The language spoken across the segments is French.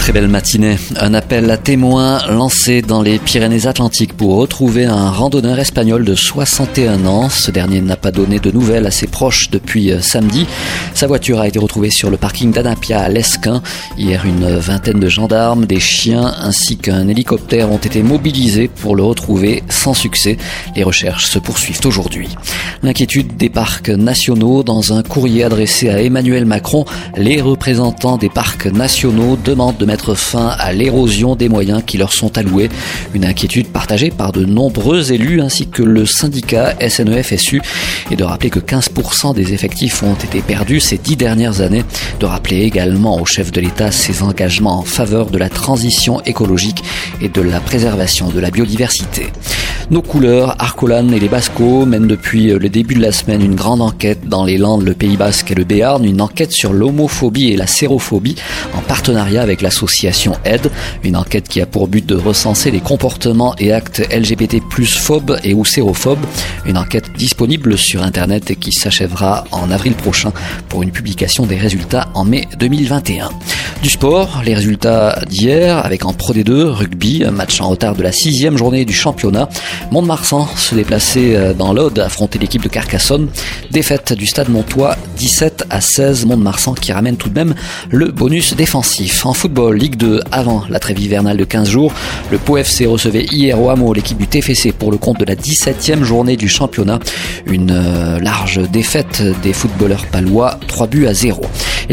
Très belle matinée. Un appel à témoins lancé dans les Pyrénées-Atlantiques pour retrouver un randonneur espagnol de 61 ans. Ce dernier n'a pas donné de nouvelles à ses proches depuis euh, samedi. Sa voiture a été retrouvée sur le parking d'Anapia à Lesquin. Hier, une vingtaine de gendarmes, des chiens ainsi qu'un hélicoptère ont été mobilisés pour le retrouver sans succès. Les recherches se poursuivent aujourd'hui. L'inquiétude des parcs nationaux dans un courrier adressé à Emmanuel Macron, les représentants des parcs nationaux demandent de mettre fin à l'érosion des moyens qui leur sont alloués. Une inquiétude partagée par de nombreux élus ainsi que le syndicat SNEFSU et de rappeler que 15% des effectifs ont été perdus ces dix dernières années. De rappeler également au chef de l'État ses engagements en faveur de la transition écologique et de la préservation de la biodiversité. Nos couleurs, Arcolan et les Bascos mènent depuis le début de la semaine une grande enquête dans les Landes, le Pays Basque et le Béarn, une enquête sur l'homophobie et la sérophobie en partenariat avec l'association AIDE, une enquête qui a pour but de recenser les comportements et actes LGBT plus phobes et ou sérophobes, une enquête disponible sur internet et qui s'achèvera en avril prochain pour une publication des résultats en mai 2021. Du sport, les résultats d'hier avec en Pro D2, rugby, match en retard de la sixième journée du championnat. Mont-de-Marsan se déplaçait euh, dans l'Aude, affronter l'équipe de Carcassonne. Défaite du stade Montois, 17 à 16. Mont-de-Marsan qui ramène tout de même le bonus défensif. En football, Ligue 2, avant la trêve hivernale de 15 jours, le Pau FC recevait hier au hameau l'équipe du TFC pour le compte de la 17e journée du championnat. Une euh, large défaite des footballeurs palois, 3 buts à 0.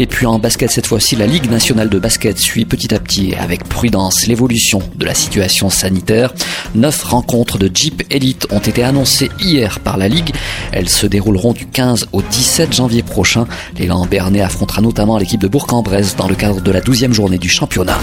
Et puis en basket cette fois-ci, la Ligue nationale de basket suit petit à petit avec prudence l'évolution de la situation sanitaire. Neuf rencontres de Jeep Elite ont été annoncées hier par la Ligue. Elles se dérouleront du 15 au 17 janvier prochain. L'élan Bernet affrontera notamment l'équipe de Bourg-en-Bresse dans le cadre de la 12e journée du championnat.